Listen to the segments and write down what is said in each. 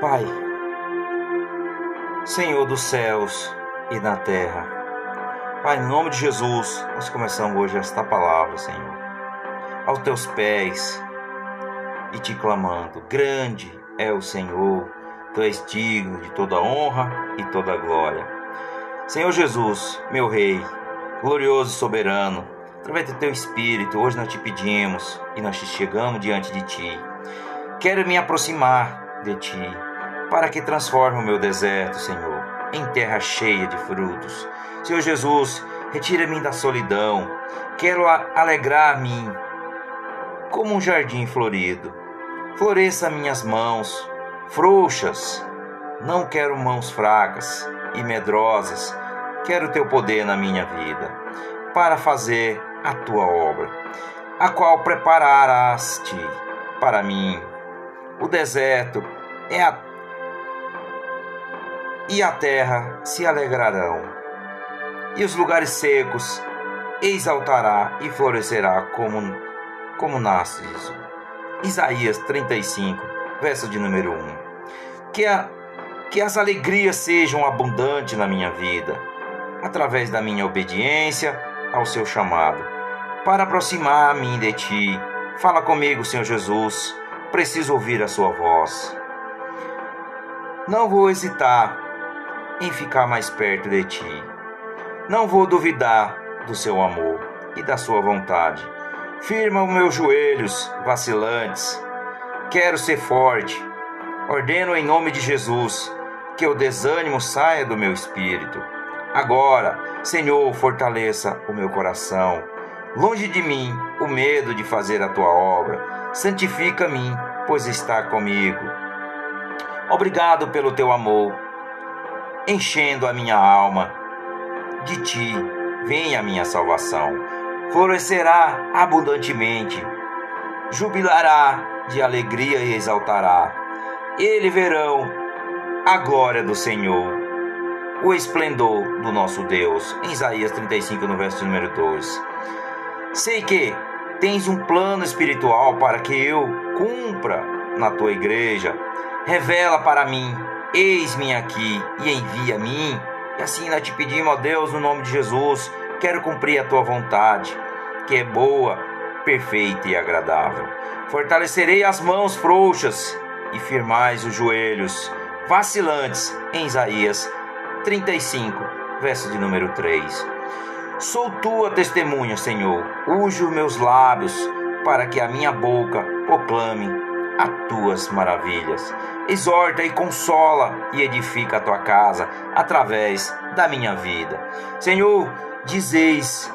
Pai, Senhor dos céus e da terra, Pai, em nome de Jesus, nós começamos hoje esta palavra, Senhor, aos teus pés e te clamando: Grande é o Senhor, tu és digno de toda honra e toda glória. Senhor Jesus, meu Rei, glorioso e soberano, através do teu Espírito, hoje nós te pedimos e nós te chegamos diante de ti. Quero me aproximar de ti, para que transforme o meu deserto, Senhor, em terra cheia de frutos. Senhor Jesus, retira-me da solidão. Quero alegrar-me como um jardim florido. Floresça minhas mãos, frouxas. Não quero mãos fracas e medrosas. Quero teu poder na minha vida, para fazer a tua obra, a qual prepararás-te para mim. O deserto é a e a terra se alegrarão, e os lugares secos exaltará e florescerá como, como nasce Isaías 35, verso de número 1. Que, a, que as alegrias sejam abundantes na minha vida, através da minha obediência ao seu chamado, para aproximar-me de ti. Fala comigo, Senhor Jesus, preciso ouvir a sua voz. Não vou hesitar em ficar mais perto de ti. Não vou duvidar do seu amor e da sua vontade. Firma os meus joelhos vacilantes. Quero ser forte. Ordeno em nome de Jesus que o desânimo saia do meu espírito. Agora, Senhor, fortaleça o meu coração. Longe de mim o medo de fazer a tua obra. Santifica-me, pois está comigo. Obrigado pelo teu amor enchendo a minha alma. De ti vem a minha salvação. Florescerá abundantemente, jubilará de alegria e exaltará. Ele verão a glória do Senhor, o esplendor do nosso Deus. Em Isaías 35, no verso número 2. Sei que tens um plano espiritual para que eu cumpra na tua igreja. Revela para mim Eis-me aqui e envia a mim. E assim nós te pedimos, ó Deus, no nome de Jesus, quero cumprir a tua vontade, que é boa, perfeita e agradável. Fortalecerei as mãos frouxas e firmais os joelhos vacilantes, em Isaías 35, verso de número 3. Sou tua testemunha, Senhor, uso meus lábios para que a minha boca proclame a tuas maravilhas. Exorta e consola e edifica a tua casa através da minha vida. Senhor, dizeis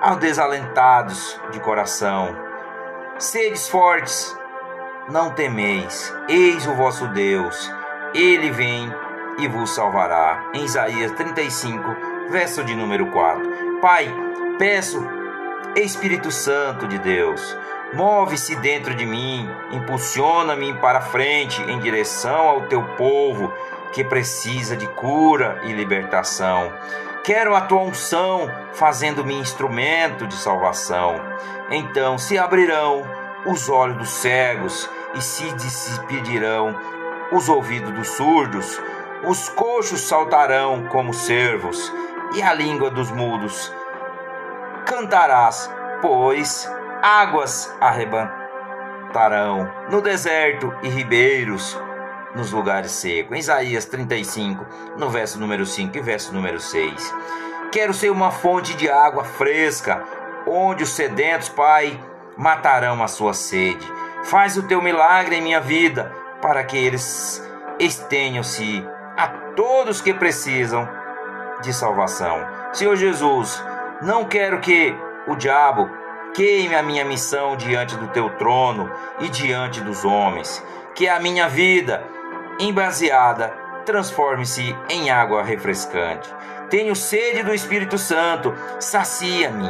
aos desalentados de coração: Sedes fortes, não temeis, eis o vosso Deus, ele vem e vos salvará. Em Isaías 35, verso de número 4. Pai, peço, Espírito Santo de Deus, Move-se dentro de mim, impulsiona-me para frente em direção ao teu povo que precisa de cura e libertação. Quero a tua unção fazendo-me instrumento de salvação. Então se abrirão os olhos dos cegos e se despedirão os ouvidos dos surdos. Os coxos saltarão como cervos e a língua dos mudos cantarás, pois águas arrebatarão no deserto e ribeiros nos lugares secos. Em Isaías 35, no verso número 5 e verso número 6. Quero ser uma fonte de água fresca, onde os sedentos, Pai, matarão a sua sede. Faz o teu milagre em minha vida, para que eles estenham-se a todos que precisam de salvação. Senhor Jesus, não quero que o diabo Queime a minha missão diante do teu trono e diante dos homens. Que a minha vida, embaseada, transforme-se em água refrescante. Tenho sede do Espírito Santo, sacia-me.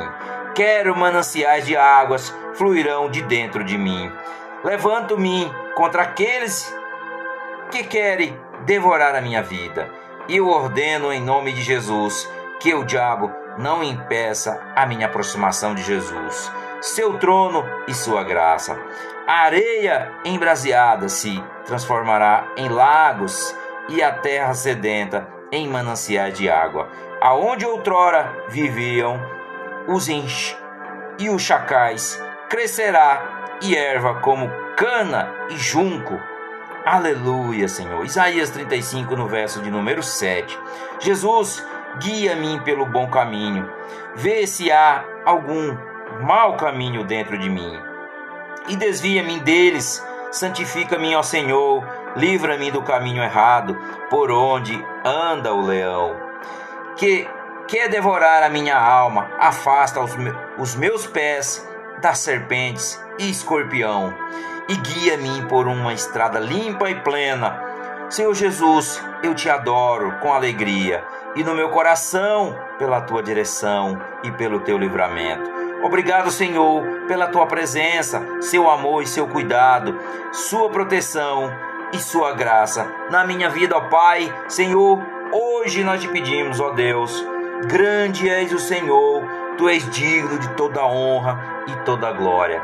Quero mananciais de águas fluirão de dentro de mim. Levanto-me contra aqueles que querem devorar a minha vida. E eu ordeno em nome de Jesus que o diabo não impeça a minha aproximação de Jesus. Seu trono e sua graça. A areia embraseada se transformará em lagos e a terra sedenta em mananciais de água. Aonde outrora viviam os enche e os chacais, crescerá e erva como cana e junco. Aleluia, Senhor. Isaías 35, no verso de número 7. Jesus, guia-me pelo bom caminho. Vê se há algum mau caminho dentro de mim. E desvia-me deles. Santifica-me, ó Senhor. Livra-me do caminho errado, por onde anda o leão. Que quer devorar a minha alma, afasta os, os meus pés das serpentes e escorpião, e guia-me por uma estrada limpa e plena. Senhor Jesus, eu te adoro com alegria, e no meu coração pela tua direção e pelo teu livramento. Obrigado, Senhor, pela tua presença, seu amor e seu cuidado, sua proteção e sua graça na minha vida, ó Pai. Senhor, hoje nós te pedimos, ó Deus, Grande és o Senhor, tu és digno de toda honra e toda glória.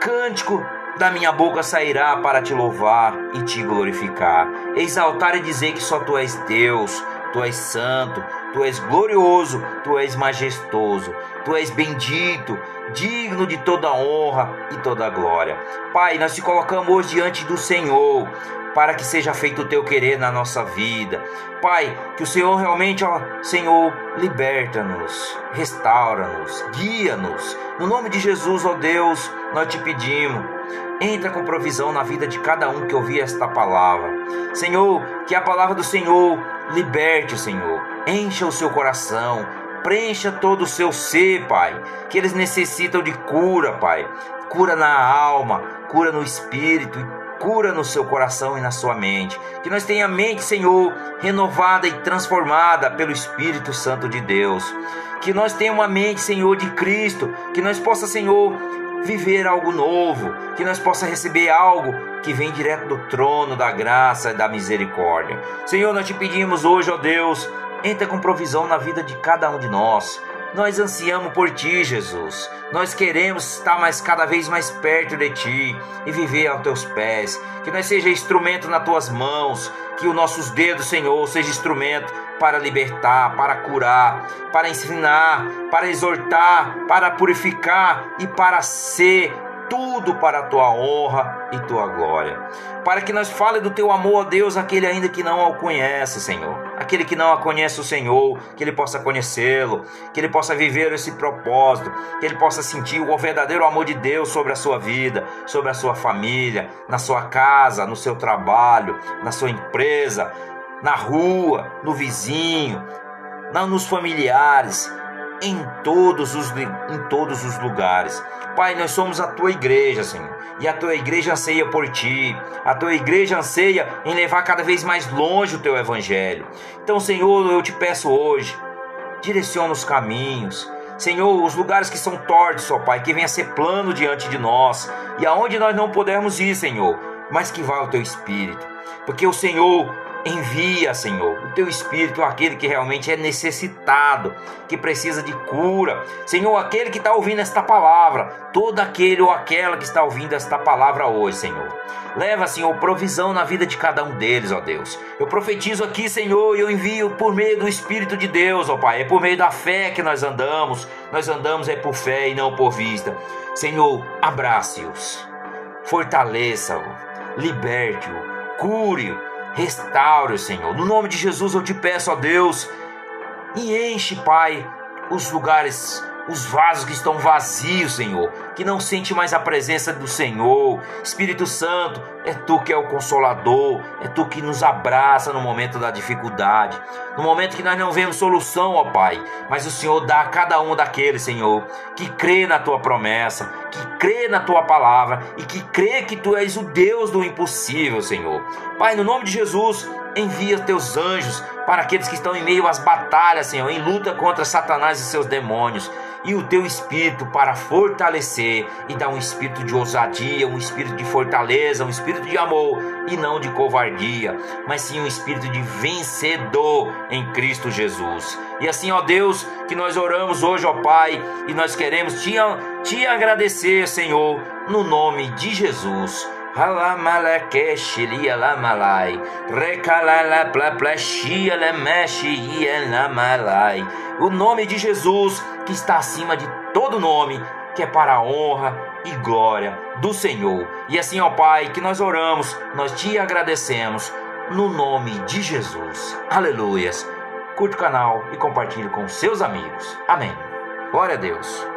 Cântico da minha boca sairá para te louvar e te glorificar, exaltar e dizer que só tu és Deus, tu és santo, tu és glorioso, tu és majestoso, tu és bendito, digno de toda honra e toda glória. Pai, nós te colocamos hoje diante do Senhor para que seja feito o teu querer na nossa vida. Pai, que o Senhor realmente, ó, Senhor, liberta-nos, restaura-nos, guia-nos. No nome de Jesus, ó Deus, nós te pedimos. Entra com provisão na vida de cada um que ouvir esta palavra. Senhor, que a palavra do Senhor liberte, Senhor. Encha o seu coração, preencha todo o seu ser, Pai. Que eles necessitam de cura, Pai. Cura na alma, cura no espírito cura no seu coração e na sua mente. Que nós tenha a mente, Senhor, renovada e transformada pelo Espírito Santo de Deus. Que nós tenha uma mente, Senhor, de Cristo. Que nós possa, Senhor, viver algo novo. Que nós possa receber algo que vem direto do trono da graça e da misericórdia. Senhor, nós te pedimos hoje, ó Deus, entra com provisão na vida de cada um de nós. Nós ansiamos por ti, Jesus. Nós queremos estar mais cada vez mais perto de ti e viver aos teus pés. Que nós seja instrumento nas tuas mãos, que os nossos dedos, Senhor, seja instrumento para libertar, para curar, para ensinar, para exortar, para purificar e para ser tudo para a tua honra e tua glória. Para que nós fale do teu amor a Deus, aquele ainda que não o conhece, Senhor. Aquele que não conhece o Senhor, que ele possa conhecê-lo, que ele possa viver esse propósito, que ele possa sentir o verdadeiro amor de Deus sobre a sua vida, sobre a sua família, na sua casa, no seu trabalho, na sua empresa, na rua, no vizinho, nos familiares, em todos os, em todos os lugares. Pai, nós somos a tua igreja, Senhor, e a tua igreja anseia por ti, a tua igreja anseia em levar cada vez mais longe o teu evangelho. Então, Senhor, eu te peço hoje, direciona os caminhos. Senhor, os lugares que são tortos, ó Pai, que venha ser plano diante de nós, e aonde nós não pudermos ir, Senhor, mas que vá o teu espírito, porque o Senhor Envia, Senhor, o teu espírito aquele que realmente é necessitado, que precisa de cura. Senhor, aquele que está ouvindo esta palavra, todo aquele ou aquela que está ouvindo esta palavra hoje, Senhor. Leva, Senhor, provisão na vida de cada um deles, ó Deus. Eu profetizo aqui, Senhor, e eu envio por meio do Espírito de Deus, ó Pai. É por meio da fé que nós andamos. Nós andamos é por fé e não por vista. Senhor, abrace-os, fortaleça-o, liberte-o, cure-o Restaure, Senhor. No nome de Jesus eu te peço, ó Deus, e enche, Pai, os lugares os vasos que estão vazios, Senhor, que não sente mais a presença do Senhor. Espírito Santo, é tu que é o consolador, é tu que nos abraça no momento da dificuldade, no momento que nós não vemos solução, ó Pai, mas o Senhor dá a cada um daqueles, Senhor, que crê na tua promessa, que crê na tua palavra e que crê que tu és o Deus do impossível, Senhor. Pai, no nome de Jesus, envia teus anjos para aqueles que estão em meio às batalhas, Senhor, em luta contra Satanás e seus demônios e o teu espírito para fortalecer e dar um espírito de ousadia, um espírito de fortaleza, um espírito de amor e não de covardia, mas sim um espírito de vencedor em Cristo Jesus. E assim, ó Deus, que nós oramos hoje, ó Pai, e nós queremos te te agradecer, Senhor, no nome de Jesus. O nome de Jesus que está acima de todo nome, que é para a honra e glória do Senhor. E assim, ó Pai, que nós oramos, nós te agradecemos no nome de Jesus. Aleluias. Curte o canal e compartilhe com seus amigos. Amém. Glória a Deus.